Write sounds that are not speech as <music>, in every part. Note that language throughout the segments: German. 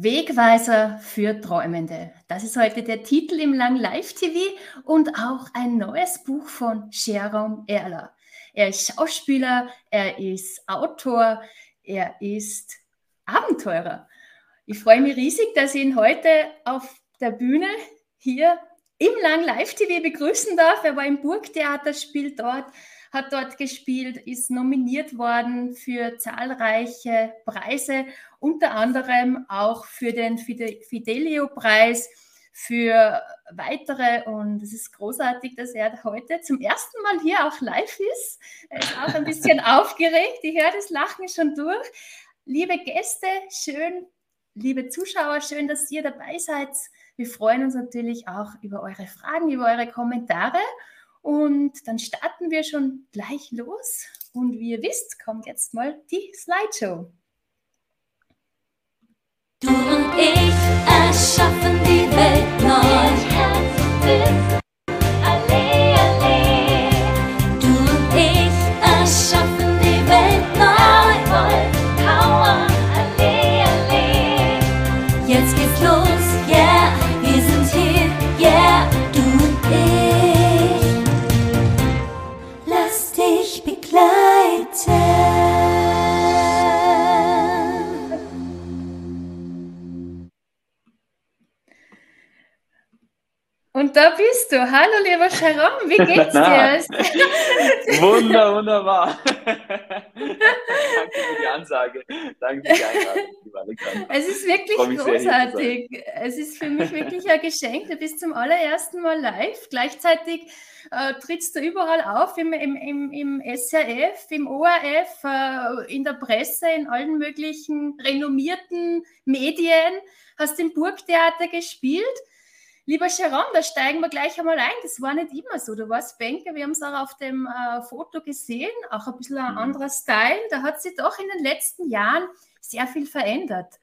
Wegweiser für Träumende. Das ist heute der Titel im Lang Live TV und auch ein neues Buch von Jerome Erler. Er ist Schauspieler, er ist Autor, er ist Abenteurer. Ich freue mich riesig, dass ich ihn heute auf der Bühne hier im Lang Live TV begrüßen darf. Er war im Burgtheater, spielt dort hat dort gespielt, ist nominiert worden für zahlreiche Preise, unter anderem auch für den Fidelio-Preis, für weitere. Und es ist großartig, dass er heute zum ersten Mal hier auch live ist. Er ist auch ein bisschen <laughs> aufgeregt. Ich höre das Lachen schon durch. Liebe Gäste, schön, liebe Zuschauer, schön, dass ihr dabei seid. Wir freuen uns natürlich auch über eure Fragen, über eure Kommentare. Und dann starten wir schon gleich los. Und wie ihr wisst, kommt jetzt mal die Slideshow. Du und ich erschaffen die Welt neu. Und da bist du. Hallo, lieber Sharon, wie geht's <laughs> dir? Wunder, wunderbar. <laughs> Danke für die Ansage. Danke für die Einladung. Es ist wirklich großartig. Es ist für mich wirklich ein Geschenk. Du bist zum allerersten Mal live. Gleichzeitig äh, trittst du überall auf, im, im, im, im SRF, im ORF, äh, in der Presse, in allen möglichen renommierten Medien. Hast im Burgtheater gespielt. Lieber Sharon, da steigen wir gleich einmal ein. Das war nicht immer so. Du warst Banker, wir haben es auch auf dem äh, Foto gesehen, auch ein bisschen ein mhm. anderer Style. Da hat sich doch in den letzten Jahren sehr viel verändert.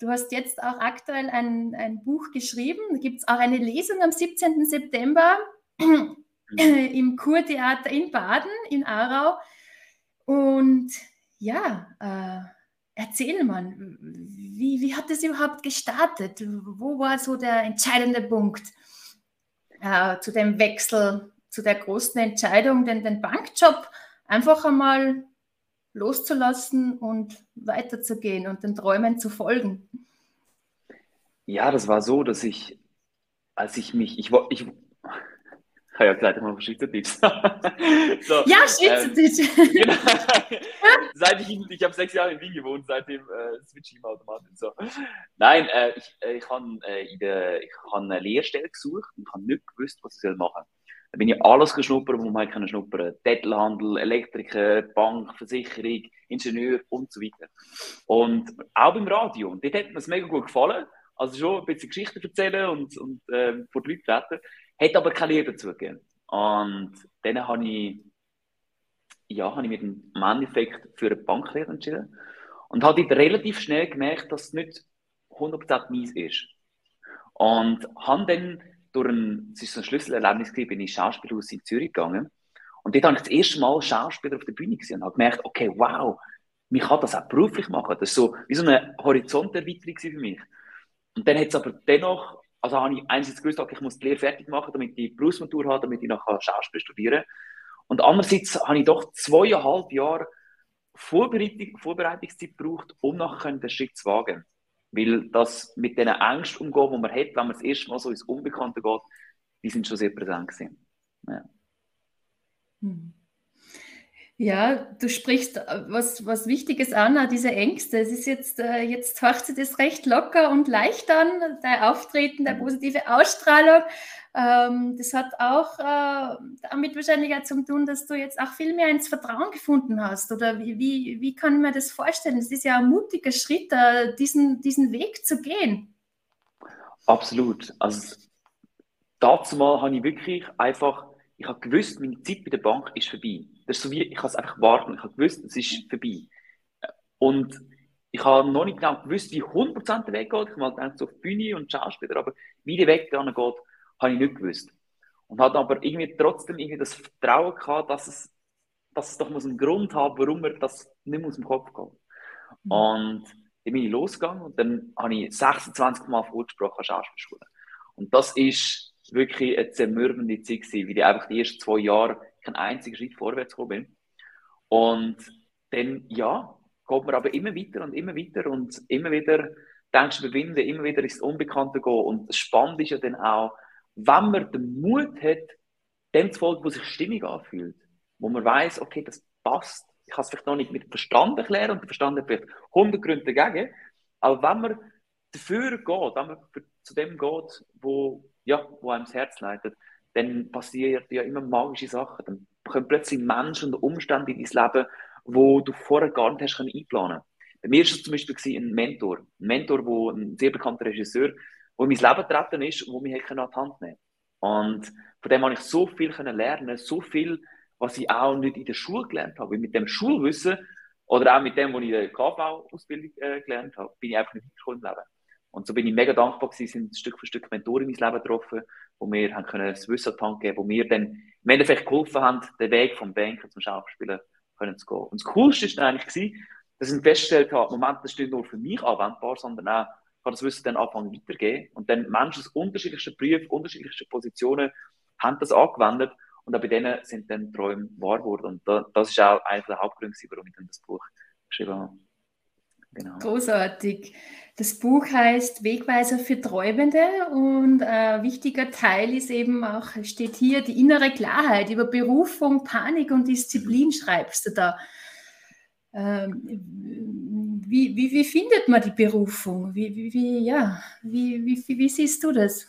Du hast jetzt auch aktuell ein, ein Buch geschrieben. Da gibt es auch eine Lesung am 17. September <clears throat> im Kurtheater in Baden, in Aarau. Und ja, äh, Erzähl mal, wie, wie hat es überhaupt gestartet? Wo war so der entscheidende Punkt äh, zu dem Wechsel, zu der großen Entscheidung, den, den Bankjob einfach einmal loszulassen und weiterzugehen und den Träumen zu folgen? Ja, das war so, dass ich, als ich mich, ich, ich, habe ja gesagt, ich mache Schweizerdeutsch. so, ja, Schweizerdeutsch. Ähm, <laughs> genau. seit ich, ich habe sechs Jahre in Wien gewohnt, seitdem äh, switche ich im. So. Nein, äh, ich, äh, ich habe äh, hab eine Lehrstelle gesucht und habe nicht gewusst, was ich machen soll. Da bin ich alles geschnuppert, wo man halt schnuppern Dettelhandel, Elektriker, Bank, Versicherung, Ingenieur und so weiter. Und auch beim Radio. Und dort hat mir es mega gut gefallen. Also schon ein bisschen Geschichten erzählen und, und äh, vor die Leute treten. Hat aber keine Liebe dazugegeben. Und dann habe ich, ja, habe ich mich im Endeffekt für eine Banklehre entschieden. Und habe relativ schnell gemerkt, dass es nicht 100% meins ist. Und habe dann durch ein, es ist ein Schlüsselerlebnis gewesen, bin ich Schauspielhaus in Zürich gegangen. Und dort habe ich das erste Mal Schauspieler auf der Bühne gesehen und habe gemerkt, okay, wow, mich kann das auch beruflich machen. Das ist so wie so eine Horizonterweiterung für mich. Und dann hat es aber dennoch also habe ich einerseits gewusst, okay, ich muss die Lehre fertig machen, damit ich Berufsmatur habe, damit ich nachher Schauspiel studieren Und andererseits habe ich doch zweieinhalb Jahre Vorbereitung, Vorbereitungszeit gebraucht, um nachher den Schritt zu wagen. Weil das mit den Ängsten umgehen, die man hat, wenn man das erste Mal so ins Unbekannte geht, die sind schon sehr präsent gewesen. Ja. Hm. Ja, du sprichst äh, was, was Wichtiges an, diese Ängste. Es ist jetzt, äh, jetzt hört sich das recht locker und leicht an, dein Auftreten, der positive Ausstrahlung. Ähm, das hat auch äh, damit wahrscheinlich auch zu tun, dass du jetzt auch viel mehr ins Vertrauen gefunden hast. Oder wie, wie, wie kann ich mir das vorstellen? Es ist ja ein mutiger Schritt, diesen, diesen Weg zu gehen. Absolut. Also dazu mal habe ich wirklich einfach, ich habe gewusst, meine Zeit bei der Bank ist vorbei das ist so wie, ich habe es einfach warten. Ich habe gewusst, es ist vorbei. Und ich habe noch nicht genau gewusst, wie 100% der Weg geht. Ich habe gedacht, so auf Bühne und Schauspieler, aber wie der Weg dann geht, habe ich nicht gewusst. Und hatte aber irgendwie trotzdem irgendwie das Vertrauen gehabt, dass es, dass es doch muss einen Grund haben, warum er das nicht aus dem Kopf geht. Mhm. Und dann bin ich losgegangen und dann habe ich 26 Mal vorgesprochen an Schauspielschule. Und das ist wirklich eine zermürbende Zeit gewesen, weil ich einfach die ersten zwei Jahre keinen einzigen Schritt vorwärts gekommen bin. Und dann, ja, geht man aber immer weiter und immer weiter und immer wieder denkst du überwinden, immer wieder ins Unbekannte gehen. Und das Spannende ist ja dann auch, wenn man den Mut hat, dem zu folgen, wo sich stimmig anfühlt, wo man weiß, okay, das passt. Ich kann es vielleicht noch nicht mit Verstand erklären und der Verstand hat vielleicht 100 Gründe dagegen, aber wenn man dafür geht, wenn man zu dem geht, wo, ja, wo einem das Herz leitet, dann passieren ja immer magische Sachen. Dann kommen plötzlich Menschen und Umstände in dein Leben, wo du vorher gar nicht hast einplanen Bei mir war es zum Beispiel ein Mentor. Ein Mentor, wo ein sehr bekannter Regisseur, der in mein Leben getreten ist, wo mich an die Hand nehmen Und von dem habe ich so viel lernen so viel, was ich auch nicht in der Schule gelernt habe. Weil mit dem Schulwissen oder auch mit dem, was ich in der KV-Ausbildung äh, gelernt habe, bin ich einfach nicht weitergekommen im Leben. Und so bin ich mega dankbar gewesen, sind Stück für Stück Mentoren in mein Leben getroffen, wo mir haben können das Wissen an geben, wo mir dann im Endeffekt geholfen haben, den Weg vom Banker zum Schauspielen können zu gehen. Und das Coolste war eigentlich, gewesen, dass ich festgestellt habe, Moment, das ist nicht nur für mich anwendbar, sondern auch, kann das Wissen dann anfangen weitergeben. Und dann Menschen aus unterschiedlichsten Berufen, unterschiedlichsten Positionen haben das angewendet und auch bei denen sind dann Träume wahr geworden. Und da, das ist auch einer der Hauptgründe, warum ich dann das Buch geschrieben habe. Genau. Großartig. Das Buch heißt Wegweiser für Träumende und ein wichtiger Teil ist eben auch, steht hier, die innere Klarheit über Berufung, Panik und Disziplin mhm. schreibst du da. Ähm, wie, wie, wie findet man die Berufung? Wie, wie, wie, ja, wie, wie, wie siehst du das?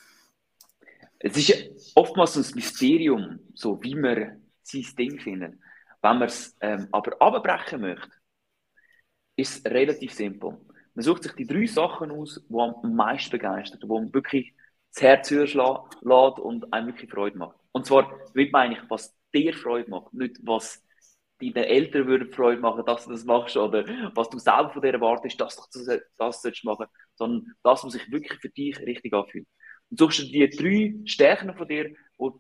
Es ist oftmals ein Mysterium, so wie man sein Ding findet. Wenn man es ähm, aber abbrechen möchte, ist relativ simpel. Man sucht sich die drei Sachen aus, die am meisten begeistern, wo man wirklich das Herz höher lässt und einem wirklich Freude macht. Und zwar will man eigentlich, was dir Freude macht, nicht was deinen Eltern würde Freude machen, dass du das machst oder was du selber von dir erwartest, dass du das, das sollst machen, sondern das, was sich wirklich für dich richtig anfühlt. Und suchst du die drei Stärken von dir, wo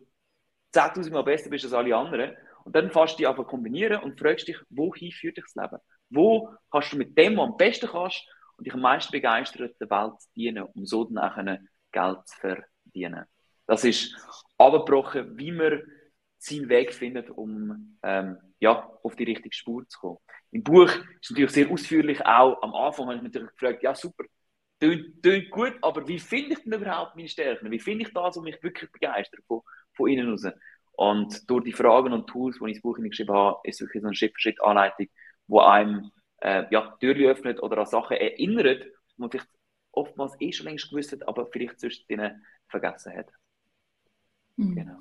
10.000 Mal besser bist als alle anderen und dann fährst du die einfach kombinieren und fragst dich, wohin führt dich das Leben? Wo kannst du mit dem, was am besten kannst und dich am meisten begeistert, der Welt dienen, um so dann auch Geld zu verdienen? Das ist abgebrochen, wie man seinen Weg findet, um ähm, ja, auf die richtige Spur zu kommen. Im Buch ist natürlich sehr ausführlich, auch am Anfang habe ich mich natürlich gefragt, ja super, tönt, tönt gut, aber wie finde ich denn überhaupt meine Stärken? Wie finde ich das, was mich wirklich begeistert von, von innen raus? Und durch die Fragen und Tools, die ich ins Buch geschrieben habe, ist wirklich so eine Schritt-für-Schritt-Anleitung, wo einem äh, ja, Türen öffnet oder an Sachen erinnert, die man vielleicht oftmals eh schon längst gewusst hat, aber vielleicht zwischendrin vergessen hat. Mhm. Genau.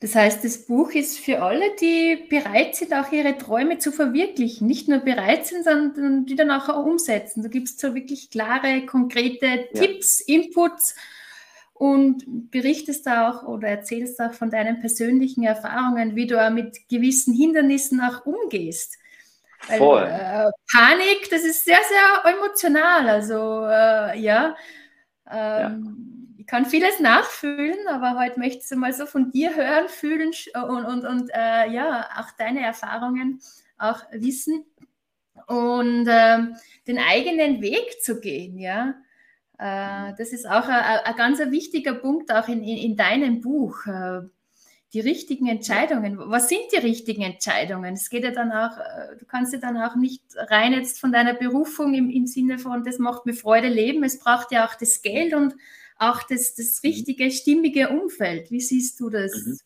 Das heißt, das Buch ist für alle, die bereit sind, auch ihre Träume zu verwirklichen. Nicht nur bereit sind, sondern die dann auch umsetzen. Da gibt es so wirklich klare, konkrete ja. Tipps, Inputs und berichtest da auch oder erzählst auch von deinen persönlichen Erfahrungen, wie du auch mit gewissen Hindernissen auch umgehst. Weil, Voll. Äh, Panik, das ist sehr, sehr emotional. Also äh, ja, ähm, ja, ich kann vieles nachfühlen, aber heute möchte ich mal so von dir hören, fühlen und, und, und äh, ja, auch deine Erfahrungen auch wissen und ähm, den eigenen Weg zu gehen, ja. Äh, das ist auch ein, ein ganz wichtiger Punkt auch in, in, in deinem Buch. Die richtigen Entscheidungen. Was sind die richtigen Entscheidungen? Es geht ja dann auch, äh, du kannst ja dann auch nicht rein jetzt von deiner Berufung im, im Sinne von, das macht mir Freude leben. Es braucht ja auch das Geld und auch das, das mhm. richtige, stimmige Umfeld. Wie siehst du das? Mhm.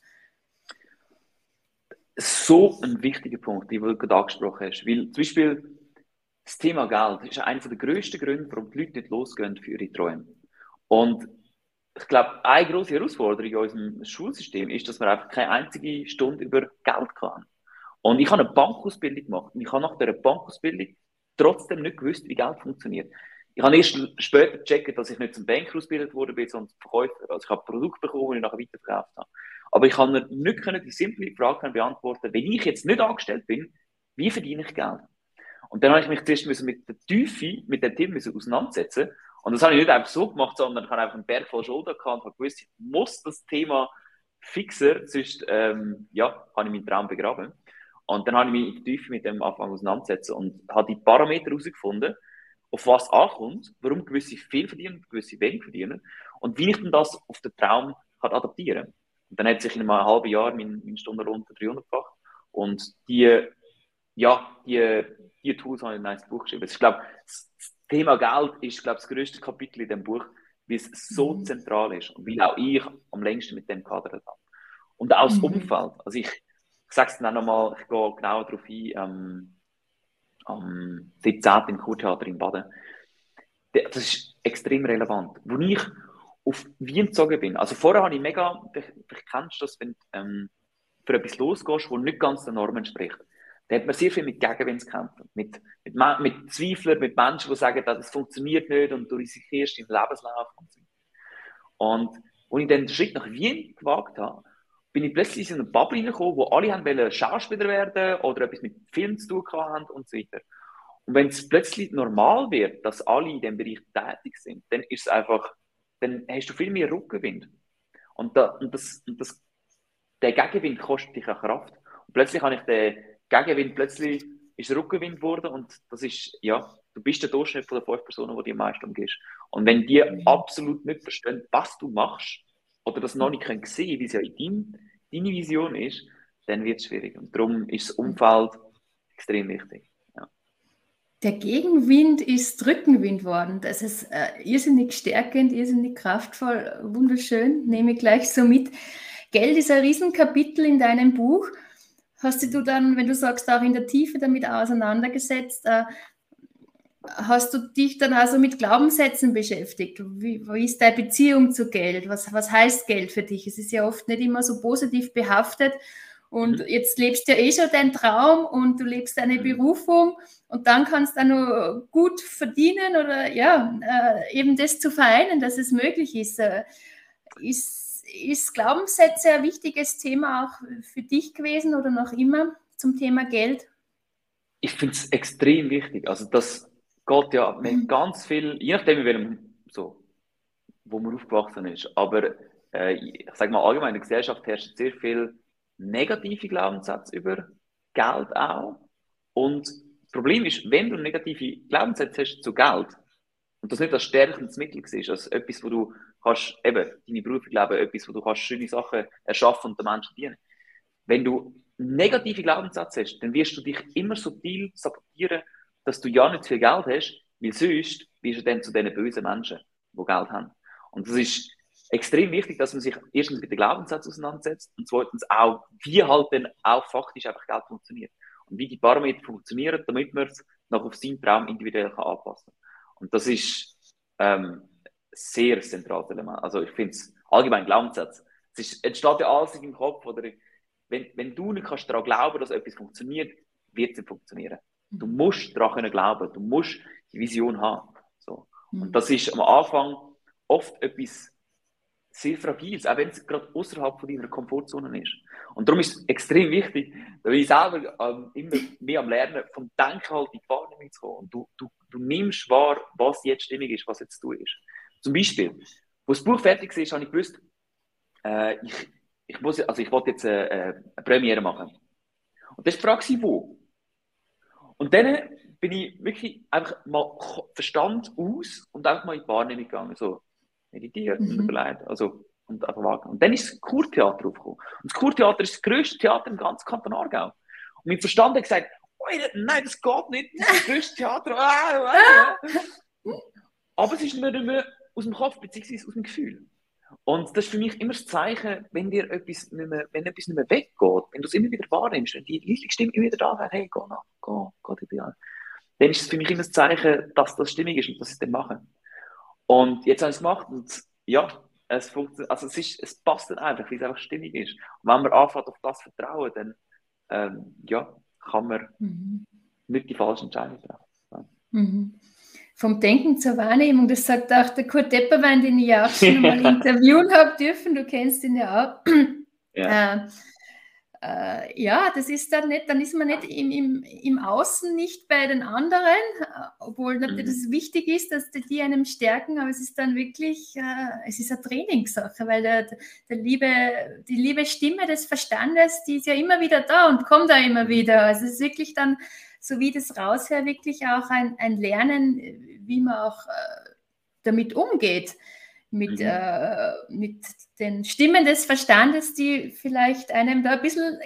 So ein wichtiger Punkt, den du gerade angesprochen hast. Weil zum Beispiel das Thema Geld ist einer der grössten Gründe, warum die Leute nicht losgehen für ihre Träume. Und ich glaube, eine große Herausforderung in unserem Schulsystem ist, dass man einfach keine einzige Stunde über Geld kann. Und ich habe eine Bankausbildung gemacht und ich habe nach der Bankausbildung trotzdem nicht gewusst, wie Geld funktioniert. Ich habe erst später gecheckt, dass ich nicht zum Banker ausgebildet wurde, sondern zum Verkäufer. Also ich habe Produkte bekommen, die ich nachher weiterverkauft habe. Aber ich kann nicht die simple Frage beantworten, wenn ich jetzt nicht angestellt bin, wie verdiene ich Geld? Und dann habe ich mich zuerst mit der Tiefe, mit dem Thema auseinandersetzen und das habe ich nicht einfach so gemacht, sondern ich habe einfach einen Berg voll Schulter gehabt und habe gewusst, ich muss das Thema fixen, sonst ähm, ja, kann ich meinen Traum begraben. Und dann habe ich mich in die Tiefe mit dem Anfang auseinandersetzen und habe die Parameter herausgefunden auf was ankommt, warum gewisse viel verdienen, gewisse wenig verdienen und wie ich denn das auf den Traum kann adaptieren kann. Und dann hat sich in einem halben Jahr mein, mein Stundenlohn 300 gefach und die, ja, die, die Tools habe ich in ein Buch geschrieben. Ich glaube, Thema Geld ist, glaube das größte Kapitel in dem Buch, weil es so mhm. zentral ist und weil auch ich am längsten mit dem kadert habe. Und auch das mhm. Umfeld. Also ich, ich sage es dann auch nochmal, ich gehe genauer darauf ein, ähm, am 17. im Kurtheater in Baden. Das ist extrem relevant. Wo ich auf Wien gezogen bin, also vorher habe ich mega, vielleicht kennst du das, wenn du ähm, für etwas losgehst, das nicht ganz den Normen entspricht. Da hat man sehr viel mit Gegenwind zu kämpfen. Mit, mit, mit Zweiflern, mit Menschen, die sagen, das funktioniert nicht und du riskierst deinen Lebenslauf und als ich dann den Schritt nach Wien gewagt habe, bin ich plötzlich in eine Bubble reingekommen, wo alle haben wollen Schauspieler werden oder etwas mit Film zu tun haben und so weiter. Und wenn es plötzlich normal wird, dass alle in dem Bereich tätig sind, dann ist es einfach, dann hast du viel mehr Rückenwind. Und, da, und, das, und das, der Gegenwind kostet dich auch Kraft. Und plötzlich habe ich den Gegenwind, plötzlich ist Rückenwind geworden und das ist, ja, du bist der Durchschnitt von den fünf Personen, die dir am meisten umgehst. Und wenn die mhm. absolut nicht verstehen, was du machst, oder das noch nicht können sehen, wie es ja in dein, deine Vision ist, dann wird es schwierig. Und darum ist das Umfeld extrem wichtig. Ja. Der Gegenwind ist Rückenwind worden. Das ist äh, irrsinnig stärkend, irrsinnig kraftvoll, wunderschön. Nehme ich gleich so mit. Geld ist ein Riesenkapitel in deinem Buch. Hast du dann, wenn du sagst, auch in der Tiefe damit auseinandergesetzt? Äh, hast du dich dann also mit Glaubenssätzen beschäftigt? Wie, wie, ist deine Beziehung zu Geld? Was, was heißt Geld für dich? Es ist ja oft nicht immer so positiv behaftet. Und mhm. jetzt lebst du ja eh schon deinen Traum und du lebst deine mhm. Berufung und dann kannst du nur gut verdienen oder ja, äh, eben das zu vereinen, dass es möglich ist. Äh, ist, ist Glaubenssätze ein wichtiges Thema auch für dich gewesen oder noch immer zum Thema Geld? Ich finde es extrem wichtig. Also das geht ja mit mhm. ganz viel, je nachdem, in welchem, so, wo man aufgewachsen ist. Aber äh, ich sage mal, allgemein in der Gesellschaft herrscht sehr viel negative Glaubenssätze über Geld auch. Und das Problem ist, wenn du negative Glaubenssätze hast zu Geld, und das nicht als stärkendes Mittel siehst, als etwas, wo du kannst, eben, deine Berufe glauben, etwas, wo du kannst schöne Sachen erschaffen und den Menschen dienen. Wenn du negative Glaubenssätze hast, dann wirst du dich immer subtil sabotieren dass du ja nicht viel Geld hast, weil sonst wirst du dann zu diesen bösen Menschen, die Geld haben. Und das ist extrem wichtig, dass man sich erstens mit den Glaubenssätzen auseinandersetzt und zweitens auch, wie halt dann auch faktisch einfach Geld funktioniert. Und wie die Parameter funktionieren, damit man es noch auf seinen Traum individuell kann anpassen kann. Und das ist ähm, sehr zentrales Element. Also ich finde es allgemein Glaubenssatz. Es ist, entsteht ja alles in deinem Kopf. Oder wenn, wenn du nicht kannst daran glauben, dass etwas funktioniert, wird es nicht funktionieren. Du musst daran glauben, du musst die Vision haben. So. Und mhm. das ist am Anfang oft etwas sehr Fragiles, auch wenn es gerade außerhalb von deiner Komfortzone ist. Und darum ist es extrem wichtig, weil ich selber ähm, immer mehr am Lernen, vom Denken halt in die Wahrnehmung zu kommen. Und du, du, du nimmst wahr, was jetzt stimmig ist, was jetzt du ist. Zum Beispiel, wo das Buch fertig ist, habe ich gewusst, äh, ich, ich, muss, also ich wollte jetzt eine, äh, eine Premiere machen. Und das ist die Frage, wo? Und dann bin ich wirklich einfach mal Verstand aus und einfach mal in die Wahrnehmung gegangen. So meditiert mhm. und überlegt. Also, und einfach. Und dann ist das Kurtheater aufgekommen. Und das Kurtheater ist das grösste Theater im ganzen Kanton Aargau. Und mein Verstand hat gesagt, nein, das geht nicht, das ist das grösste Theater. <laughs> Ah, ah, ah. <laughs> Aber es ist nicht mehr aus dem Kopf, beziehungsweise aus dem Gefühl. Und das ist für mich immer das Zeichen, wenn dir etwas nicht mehr, wenn etwas nicht mehr weggeht, wenn du es immer wieder wahrnimmst, wenn die leise Stimme immer wieder da wäre, hey, geh nach, geh, geh dir an, dann ist es für mich immer das Zeichen, dass das stimmig ist und dass ich es dann mache. Und jetzt habe ich es gemacht und ja, es funktioniert, also es, ist, es passt dann einfach, weil es einfach stimmig ist. Und wenn man anfängt auf das vertrauen, dann ähm, ja, kann man mhm. nicht die falschen Entscheidungen treffen. Mhm vom Denken zur Wahrnehmung. Das sagt auch der Kurt Depperwein, den ich ja auch schon mal <laughs> interviewen habe dürfen. Du kennst ihn ja auch. <clears throat> Ja. Äh, äh, ja, das ist dann nicht, dann ist man nicht im, im, im Außen nicht bei den anderen, äh, obwohl natürlich mhm. das wichtig ist, dass die einem stärken, aber es ist dann wirklich, äh, es ist eine Trainingssache, weil der, der liebe, die liebe Stimme des Verstandes, die ist ja immer wieder da und kommt da immer wieder. Also es ist wirklich dann so wie das raushör, wirklich auch ein, ein Lernen, wie man auch äh, damit umgeht, mit, mhm. äh, mit den Stimmen des Verstandes, die vielleicht einem da ein bisschen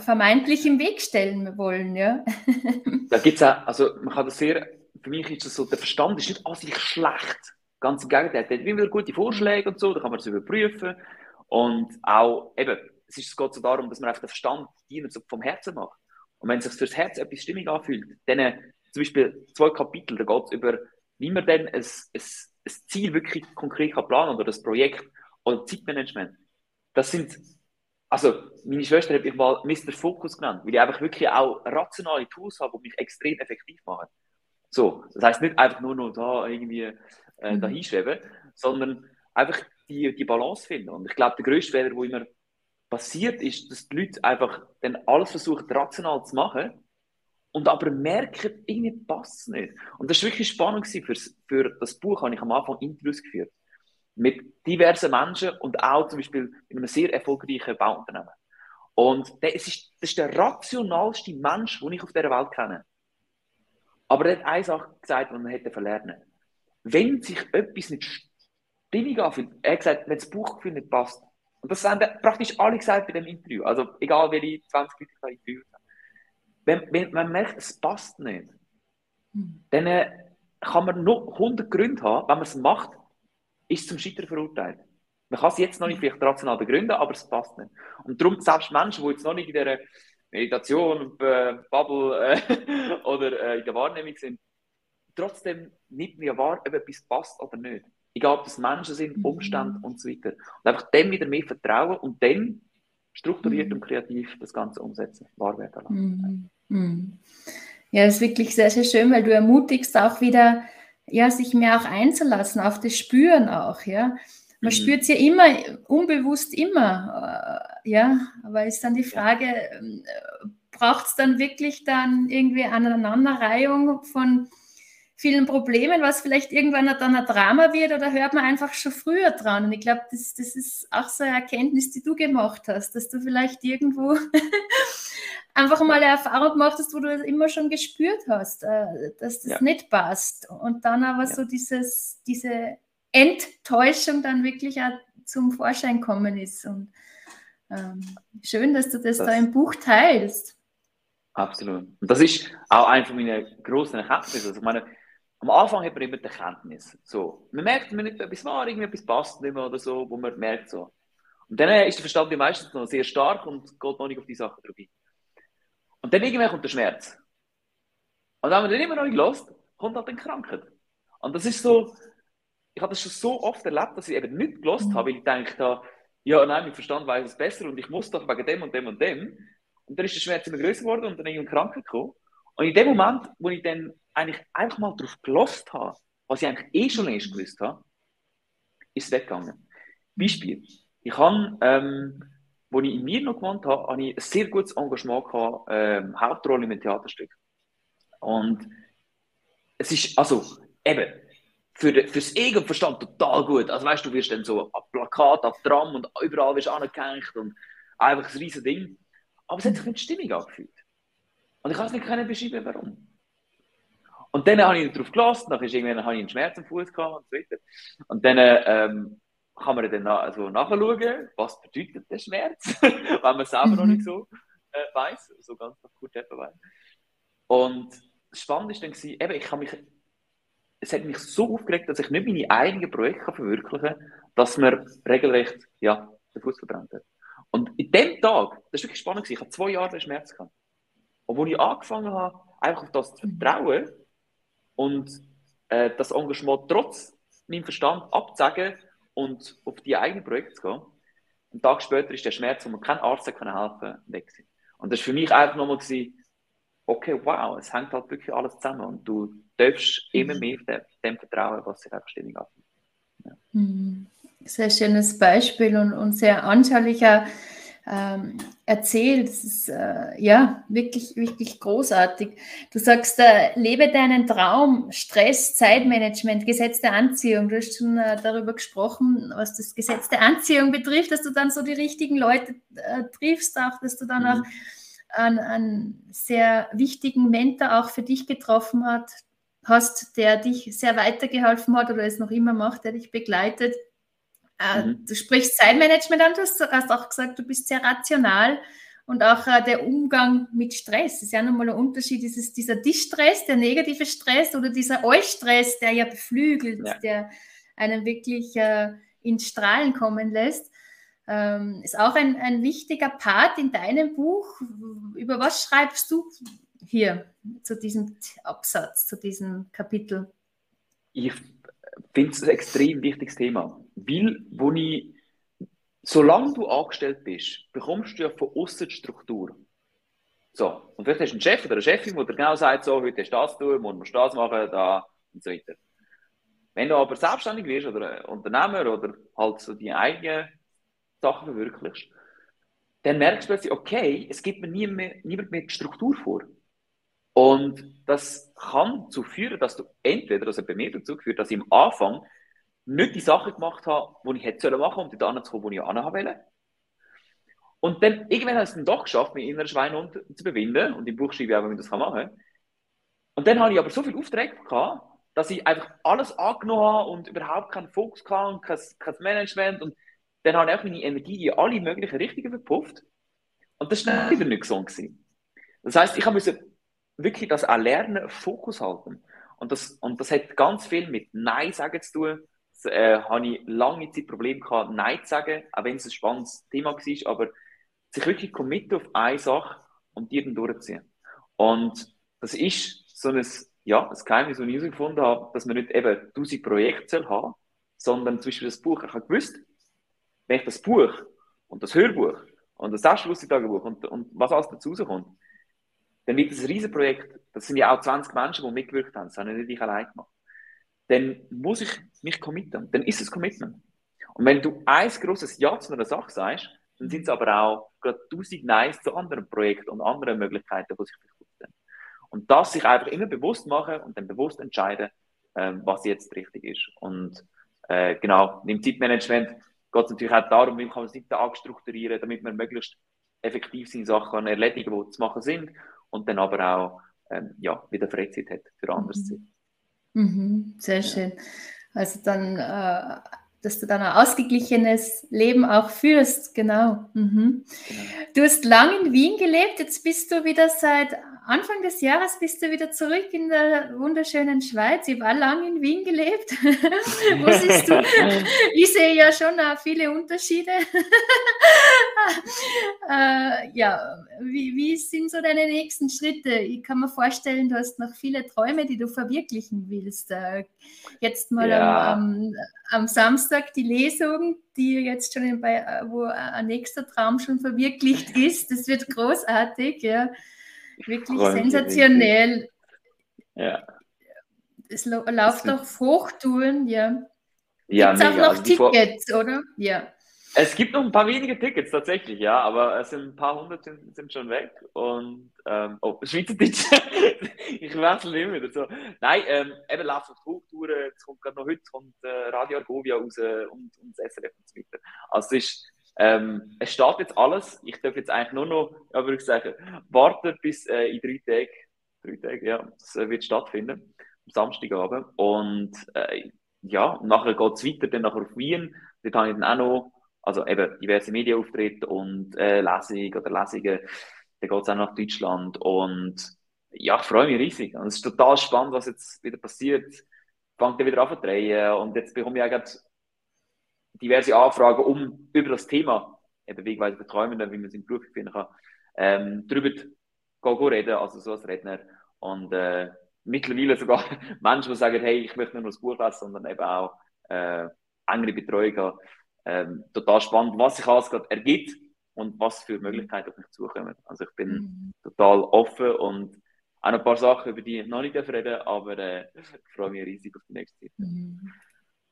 vermeintlich im Weg stellen wollen. Ja? <laughs> da gibt es auch, also man kann das sehr, für mich ist das so, der Verstand ist nicht an sich schlecht. Ganz im Gegenteil, der hat immer gute Vorschläge und so, da kann man das überprüfen. Und auch, eben, es ist, es geht so darum, dass man einfach den Verstand so vom Herzen macht. Und wenn sich fürs Herz etwas stimmig anfühlt, dann äh, zum Beispiel zwei Kapitel, da geht es über, wie man dann ein, ein, ein Ziel wirklich konkret kann planen oder das Projekt oder Zeitmanagement. Das sind also meine Schwester hat mich mal Mr. Focus genannt, weil ich einfach wirklich auch rationale Tools habe, die mich extrem effektiv machen. So, das heißt nicht einfach nur noch da irgendwie äh, mhm. da hinschreiben, sondern einfach die, die Balance finden. Und ich glaube, der größte Fehler, der immer passiert, ist, dass die Leute einfach dann alles versuchen, rational zu machen und aber merken, irgendwie passt es nicht. Und das war wirklich spannend für, für das Buch, habe ich am Anfang Interviews geführt mit diversen Menschen und auch zum Beispiel in einem sehr erfolgreichen Bauunternehmen. Und der, es ist, das ist der rationalste Mensch, den ich auf dieser Welt kenne. Aber er hat eine Sache gesagt, die man hätte verlernen. Wenn sich etwas nicht stimmig anfühlt, er hat gesagt, wenn das Buchgefühl nicht passt. Und das haben praktisch alle gesagt bei dem Interview. Also egal, welche 20 Leute ich interviewt habe. Wenn, wenn man merkt, es passt nicht, hm. dann äh, kann man noch 100 Gründe haben, wenn man es macht, ist zum Scheitern verurteilt. Man kann es jetzt noch nicht vielleicht rational begründen, aber es passt nicht. Und darum, selbst Menschen, die jetzt noch nicht in dieser Meditation, äh, Bubble äh, <laughs> oder äh, in der Wahrnehmung sind, trotzdem nicht mehr wahr, ob etwas passt oder nicht. Egal, ob das Menschen sind, mhm. Umstände und so weiter. Und einfach dem wieder mehr vertrauen und dann strukturiert mhm. und kreativ das Ganze umsetzen, wahr werden lassen. Mhm. mhm. Ja, das ist wirklich sehr, sehr schön, weil du ermutigst auch wieder, ja, sich mehr auch einzulassen, auf das Spüren auch, ja. Man mhm. spürt es ja immer, unbewusst immer, äh, ja, aber ist dann die Frage, äh, braucht es dann wirklich dann irgendwie eine Aneinanderreihung von vielen Problemen, was vielleicht irgendwann dann ein Drama wird oder hört man einfach schon früher dran? Und ich glaube, das, das ist auch so eine Erkenntnis, die du gemacht hast, dass du vielleicht irgendwo <laughs> einfach mal eine Erfahrung gemacht hast, wo du das immer schon gespürt hast, äh, dass das ja. nicht passt. Und dann aber ja. so dieses, diese Enttäuschung dann wirklich auch zum Vorschein kommen ist. Und ähm, schön, dass du das, das, da im Buch teilst. Absolut. Und das ist auch eine von meinen großen Erkenntnissen. Also ich meine, am Anfang hat man immer die Erkenntnis. So, man merkt, man nicht etwas war, irgendwie etwas passt nicht mehr oder so, wo man merkt so. Und dann ist der Verstand meistens noch sehr stark und geht noch nicht auf die Sache drauf ein. Und dann irgendwann kommt der Schmerz. Und wenn man den immer noch nicht lässt, kommt halt dann Krankheit. Und das ist so, ich habe das schon so oft erlebt, dass ich eben nicht gelost mhm. habe, weil ich denke, ja, nein, mein Verstand weiß es besser und ich muss doch wegen dem und dem und dem. Und dann ist der Schmerz immer größer geworden und dann irgendwann Krankheit gekommen. Und in dem Moment, wo ich dann eigentlich einfach mal darauf gelost habe, was ich eigentlich eh schon längst gewusst habe, ist es weggegangen. Beispiel. Ich habe ähm, als ich in mir noch gewohnt habe, hatte ich ein sehr gutes Engagement gehabt, ähm, Hauptrolle in einem Theaterstück. Und es ist, also, eben, für de, fürs Ego Verstand total gut. Also weißt du, wirst dann so an Plakat, an Tram und überall wirst du angehängt und einfach ein riesiges Ding. Aber es hat sich nicht stimmig angefühlt. Und ich kann es nicht beschreiben, warum. Und dann habe ich darauf gelassen, dann habe ich einen Schmerz am Fuß gehabt und so weiter. Und dann ähm, kann man dann also nachschauen, was bedeutet der Schmerz, <laughs> wenn man selber noch nicht so äh, weiß, so ganz gut eben weiß. Und das Spannende war dann, gewesen, eben, ich habe mich, es hat mich so aufgeregt, dass ich nicht meine eigenen Projekte verwirklichen kann, dass mir regelrecht ja, den Fuß verbrannt hat. Und in dem Tag, das war wirklich spannend, gewesen, ich hatte zwei Jahre Schmerz gehabt. Und als ich angefangen habe, einfach auf das zu vertrauen und äh, das Engagement trotz meinem Verstand abzusagen, und auf die eigenen Projekte zu gehen. Einen Tag später ist der Schmerz, wo man kein Arzt helfen konnte, weg. Und das war für mich einfach nochmal, okay, wow, es hängt halt wirklich alles zusammen und du darfst immer mehr dem, dem vertrauen, was sich einfach ständig anfühlt. Ja. Mhm. Sehr schönes Beispiel und, und sehr anschaulicher ähm, erzählt. Das ist äh, ja wirklich, wirklich großartig. Du sagst, äh, lebe deinen Traum, Stress, Zeitmanagement, Gesetz der Anziehung. Du hast schon äh, darüber gesprochen, was das Gesetz der Anziehung betrifft, dass du dann so die richtigen Leute äh, triffst, auch dass du dann mhm. auch einen, einen sehr wichtigen Mentor auch für dich getroffen hat, hast, der dich sehr weitergeholfen hat oder es noch immer macht, der dich begleitet. Äh, mhm. Du sprichst Zeitmanagement an, du hast auch gesagt, du bist sehr rational und auch äh, der Umgang mit Stress. Ist ja nochmal ein Unterschied, ist es dieser Distress, der negative Stress oder dieser Eustress, der ja beflügelt, ja. der einen wirklich äh, ins Strahlen kommen lässt. Ähm, ist auch ein, ein wichtiger Part in deinem Buch. Über was schreibst du hier zu diesem Absatz, zu diesem Kapitel? Ich finde es ein extrem wichtiges Thema, weil, wo ich, solange du angestellt bist, bekommst du ja von außen die Struktur. So, und vielleicht hast du einen Chef oder eine Chefin, der genau sagt, so, heute hast du das tun, morgen musst du das machen, da und so weiter. Wenn du aber selbstständig wirst oder Unternehmer oder halt so die eigenen Sachen verwirklichst, dann merkst du plötzlich, okay, es gibt mir nie mehr, niemand mehr die Struktur vor. Und das kann dazu führen, dass du entweder, also bei mir dazu geführt, dass ich am Anfang nicht die Sachen gemacht habe, die ich hätte machen sollen, um dort zu kommen, wo ich wollte. Und dann, irgendwann habe ich es dann doch geschafft, meinen inneren Schwein zu bewinden. Und im Buch schreibe ich auch, wie man das machen kann. Und dann habe ich aber so viele Aufträge gehabt, dass ich einfach alles angenommen habe und überhaupt keinen Fokus hatte und kein, kein Management. Und dann habe ich auch meine Energie in alle möglichen Richtungen verpufft. Und das war wieder nicht gesund. Gewesen. Das heißt, ich musste wirklich das auch lernen, Fokus halten. Und das, und das hat ganz viel mit Nein sagen zu tun. Äh, habe ich lange Zeit Probleme gehabt, Nein zu sagen, auch wenn es ein spannendes Thema war, aber sich wirklich committen auf eine Sache und die dann durchziehen. Und das ist so ein, ja, das Geheimnis, das ich herausgefunden habe, dass man nicht eben 1000 Projekte haben sondern zum Beispiel das Buch. Ich habe gewusst, wenn ich das Buch und das Hörbuch und das Selbstbewusstsein-Tagebuch und, und was alles dazu kommt, dann wird das ein Riesenprojekt, das sind ja auch 20 Menschen, die mitgewirkt haben, das habe ich nicht ich allein gemacht. Dann muss ich mich committen. Dann ist es Commitment. Und wenn du ein großes Ja zu einer Sache sagst, dann sind es aber auch gerade tausend Neins zu anderen Projekten und anderen Möglichkeiten, die sich verkaufen. Und das sich einfach immer bewusst machen und dann bewusst entscheiden, ähm, was jetzt richtig ist. Und äh, genau, im Zeitmanagement geht es natürlich auch darum, wie kann man es nicht strukturieren, damit man möglichst effektiv seine Sachen erledigen kann, die zu machen sind und dann aber auch ähm, ja, wieder Freizeit hat für anderes mhm. Zeit. Mhm, sehr schön. Also dann, äh, dass du dann ein ausgeglichenes Leben auch führst, genau. Mhm. genau. Du hast lange in Wien gelebt, jetzt bist du wieder seit Anfang des Jahres bist du wieder zurück in der wunderschönen Schweiz. Ich war lange in Wien gelebt. <laughs> Wo siehst du? <laughs> Ich sehe ja schon viele Unterschiede. <laughs> äh, ja, wie, wie sind so deine nächsten Schritte? Ich kann mir vorstellen, du hast noch viele Träume, die du verwirklichen willst. Äh, jetzt mal ja. am, am, Samstag die Lesung, die jetzt schon bei, wo ein nächster Traum schon verwirklicht ist. Das wird großartig, ja. Wirklich sensationell. Ja. Es läuft auf Hochtouren, ja. Ja, Gibt es auch noch also Tickets, oder? Ja. Es gibt noch ein paar wenige Tickets tatsächlich, ja, aber es sind ein paar hundert sind, sind schon weg. Und ähm, oh, Schweizerdeutsch, <laughs> ich wechsle immer wieder so. Nein, ähm, eben läuft auf Hochtouren, es kommt gerade noch heute kommt äh, Radio Argovia raus und, und das SRF und so weiter. Also es ist ähm, es steht jetzt alles. Ich darf jetzt eigentlich nur noch, ja, würde ich sagen, warten bis äh, in drei Tagen. Drei Tage, ja, das äh, wird stattfinden. Am Samstagabend. Und äh, ja, nachher geht es weiter, dann nachher auf Wien. Dort habe ich dann auch noch, also eben diverse Medienauftritte und äh, Lesungen oder Lesungen. Dann geht es auch nach Deutschland. Und ja, ich freue mich riesig. Und es ist total spannend, was jetzt wieder passiert. Fangt er wieder an zu drehen. Und jetzt bekomme ich eigentlich diverse Anfragen um über das Thema, eben Wegweise für Träumende, wie man es im Beruf finden kann, ähm, darüber zu reden, also so als Redner. Und äh, mittlerweile sogar <laughs> Menschen, die sagen, hey, ich möchte nicht nur das Buch lesen, sondern eben auch äh, engere Betreuung haben. Ähm, total spannend, was sich alles gerade ergibt und was für Möglichkeiten auf mich zukommen. Also ich bin mhm. total offen und auch noch ein paar Sachen, über die ich noch nicht reden aber äh, ich freue mich riesig auf die nächste Zeit. Mhm.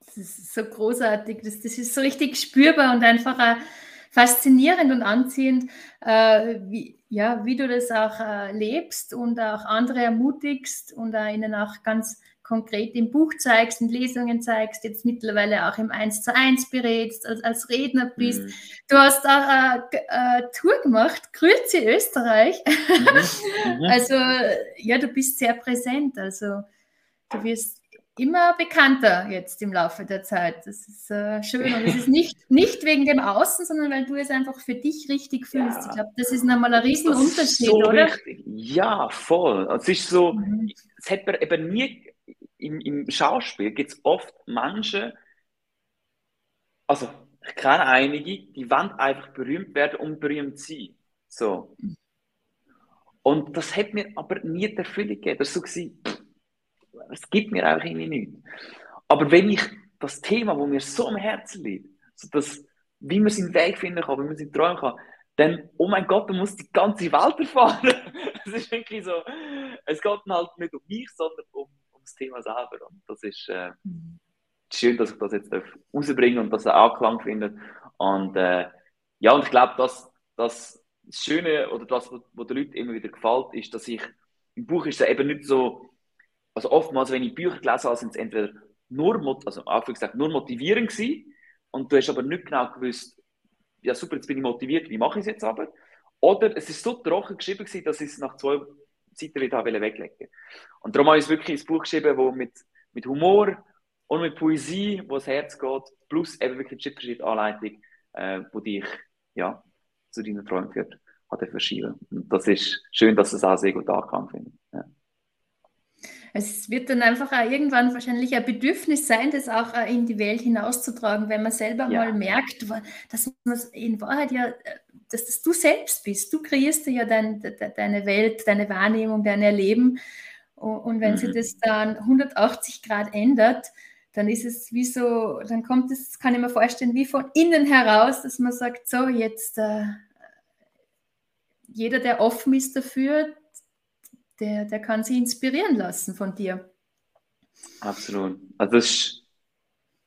Das ist so großartig. Das, das ist so richtig spürbar und einfach auch faszinierend und anziehend, äh, wie, ja, wie du das auch äh, lebst und auch andere ermutigst und äh, ihnen auch ganz konkret im Buch zeigst, in Lesungen zeigst, jetzt mittlerweile auch im 1 zu 1 berätst, als, als Redner bist. Mhm. Du hast auch eine, eine Tour gemacht, Grüezi Österreich. <laughs> Mhm. Mhm. Also ja, du bist sehr präsent. Also du wirst immer bekannter jetzt im Laufe der Zeit. Das ist äh, schön und es ist nicht, <laughs> nicht wegen dem Außen, sondern weil du es einfach für dich richtig fühlst. Ja, ich glaube, das ist nochmal ein Riesenunterschied, so oder? Richtig. Ja, voll. Es ist so, mhm. es hat man eben nie, im, im Schauspiel gibt es oft Menschen, also ich kenne einige, die wollen einfach berühmt werden, um berühmt sein. So. Und das hat mir aber nie die Erfüllung gegeben. Das war so, es gibt mir einfach irgendwie nichts. Aber wenn ich das Thema, wo mir so am Herzen liegt, so das, wie man seinen Weg finden kann, wie man seinen träumen kann, dann, oh mein Gott, du musst die ganze Welt erfahren. <laughs> Es ist wirklich so, es geht halt nicht um mich, sondern um, das Thema selber. Und das ist äh, schön, dass ich das jetzt rausbringe und dass er Anklang findet. Und äh, ja, und ich glaube, dass das Schöne oder das, was den Leuten immer wieder gefällt, ist, dass ich im Buch ist es eben nicht so, also oftmals, wenn ich Bücher gelesen habe, sind es entweder nur, also gesagt, nur motivierend gewesen und du hast aber nicht genau gewusst, ja super, jetzt bin ich motiviert, wie mache ich es jetzt aber? Oder es ist so trocken geschrieben gewesen, dass ich es nach zwei Seiten wieder weglegen Und darum habe ich wirklich ein Buch geschrieben, wo mit, mit Humor und mit Poesie, wo das Herz geht, plus eben wirklich Schritt für Schritt Anleitung, äh, wo dich ja, zu deinen Träumen führt, hat er verschieben. Und das ist schön, dass es auch sehr gut ankam, finde ich. Ja es wird dann einfach auch irgendwann wahrscheinlich ein Bedürfnis sein, das auch äh, in die Welt hinauszutragen, wenn man selber ja. mal merkt, dass man in Wahrheit ja, dass das du selbst bist. Du kreierst ja dein, deine Welt, deine Wahrnehmung, dein Erleben. Und wenn mhm. sich das dann 180 Grad ändert, dann ist es wie so, dann kommt es, kann ich mir vorstellen, wie von innen heraus, dass man sagt, so jetzt äh, jeder, der offen ist dafür, der, der kann sich inspirieren lassen von dir. Absolut. Also das ist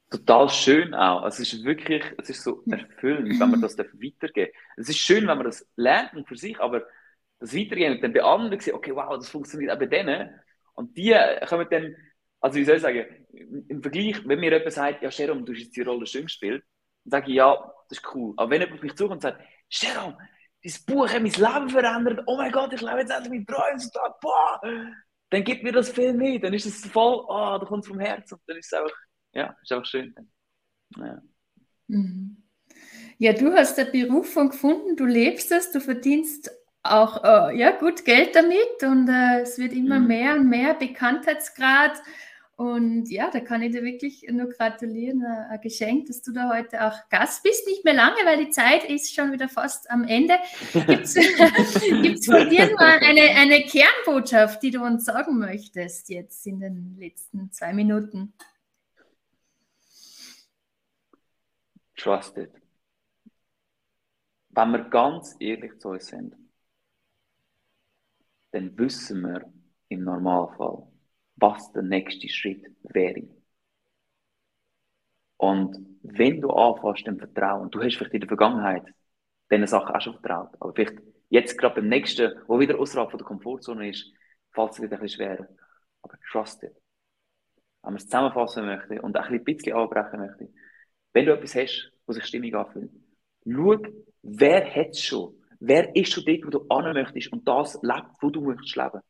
total schön auch. Es ist wirklich, es ist so erfüllend, wenn man <clears throat> das weitergeben Es ist schön, wenn man das lernt und für sich, aber das Weitergehen und dann bei anderen sehen, okay, wow, das funktioniert auch bei denen. Und die kommen dann, also wie soll ich sagen, im Vergleich, wenn mir jemand sagt, ja, Sharon, du hast jetzt die Rolle schön gespielt, dann sage ich, ja, das ist cool. Aber wenn jemand auf mich zukommt und sagt, Sharon, das Buch hat mein Leben verändert. Oh mein Gott, ich lebe jetzt endlich mit Träumen. Boah, dann gibt mir das viel mehr. Dann ist es voll, oh, da kommt es vom Herzen. Und dann ist es einfach, ja, ist einfach schön. Ja. Mhm. ja, du hast eine Berufung gefunden, du lebst es, du verdienst auch äh, ja, gut Geld damit und äh, es wird immer mhm. mehr und mehr Bekanntheitsgrad. Und ja, da kann ich dir wirklich nur gratulieren. Ein Geschenk, dass du da heute auch Gast bist. Nicht mehr lange, weil die Zeit ist schon wieder fast am Ende. Gibt es <laughs> von dir nur eine, eine Kernbotschaft, die du uns sagen möchtest jetzt in den letzten zwei Minuten? Trusted. Wenn wir ganz ehrlich zu uns sind, dann wissen wir im Normalfall, was der nächste Schritt wäre. Und wenn du anfängst, dem Vertrauen, du hast vielleicht in der Vergangenheit diesen Sachen auch schon vertraut, aber vielleicht jetzt gerade beim nächsten, wo wieder außerhalb von der Komfortzone ist, fällt es wieder ein bisschen schwerer. Aber trust it. Wenn man es zusammenfassen möchte und ein bisschen abbrechen möchte, wenn du etwas hast, wo sich stimmig anfühlt, schau, wer hat es schon? Wer ist schon dort, wo du an möchtest und das lebt, wo du möchtest leben?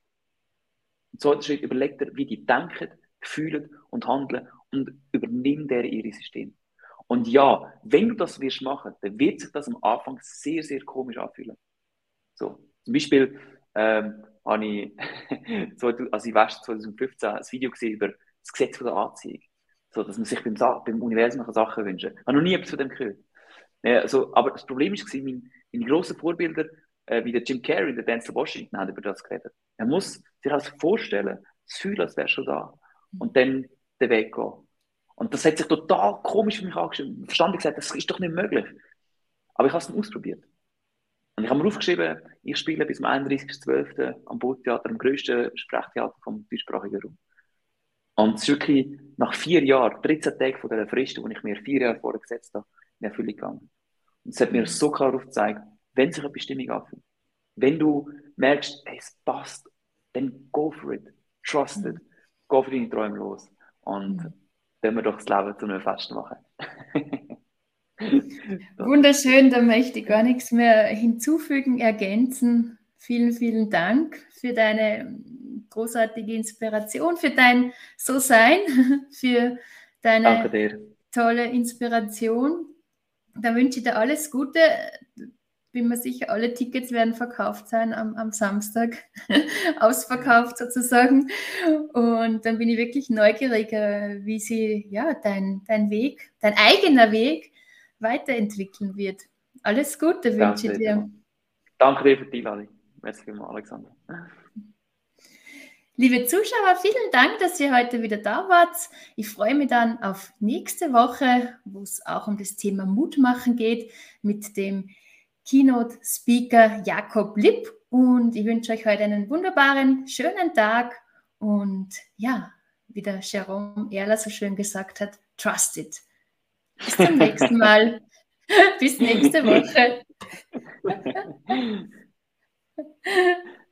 Im zweiten Schritt überlegt er, wie die denken, fühlen und handeln und übernimmt er ihre System. Und ja, wenn du das wirst machen, dann wird sich das am Anfang sehr, sehr komisch anfühlen. So, zum Beispiel ähm, habe ich, <laughs> also ich weiß 2015 ein Video gesehen über das Gesetz der Anziehung. So, dass man sich beim, beim Universum Sachen wünschen kann. Ich habe noch nie etwas von dem gehört. Ja, also, aber das Problem war, meine, meine grossen Vorbilder, äh, wie der Jim Carrey der Denzel Washington, haben über das geredet. Er muss sich das vorstellen, das Gefühl, als wäre schon da. Und dann den Weg gehen. Und das hat sich total komisch für mich angeschrieben. Verstanden gesagt, das ist doch nicht möglich. Aber ich habe es dann ausprobiert. Und ich habe mir aufgeschrieben, ich spiele bis zum 31.12. am Boottheater, am grössten Sprechtheater vom deutschsprachigen Raum. Und es ist wirklich nach vier Jahren, 13 Tagen von dieser Frist, die ich mir vier Jahre vorher gesetzt habe, in Erfüllung gegangen. Und es hat mir so klar aufgezeigt, wenn sich eine Bestimmung anfühlt, wenn du merkst, hey, es passt, dann go for it. Trust it. Go für deine Träume los. Und mhm. dann wir doch das Leben zu einem Fest machen. <laughs> Wunderschön, da möchte ich gar nichts mehr hinzufügen, ergänzen. Vielen, vielen Dank für deine großartige Inspiration für dein So-Sein, <laughs> für deine tolle Inspiration. Da wünsche ich dir alles Gute. Bin mir sicher, alle Tickets werden verkauft sein am, am Samstag, <laughs> ausverkauft sozusagen. Und dann bin ich wirklich neugierig, äh, wie sie ja dein, dein Weg, dein eigener Weg weiterentwickeln wird. Alles Gute wünsche ich dir. Danke dir für die Einladung. Merci vielmals, Alexander. Liebe Zuschauer, vielen Dank, dass ihr heute wieder da wart. Ich freue mich dann auf nächste Woche, wo es auch um das Thema Mutmachen geht, mit dem Keynote-Speaker Jakob Lipp. Und ich wünsche euch heute einen wunderbaren, schönen Tag. Und ja, wie der Jerome Erler so schön gesagt hat, trust it. Bis zum nächsten Mal. <laughs> Bis nächste Woche. <laughs>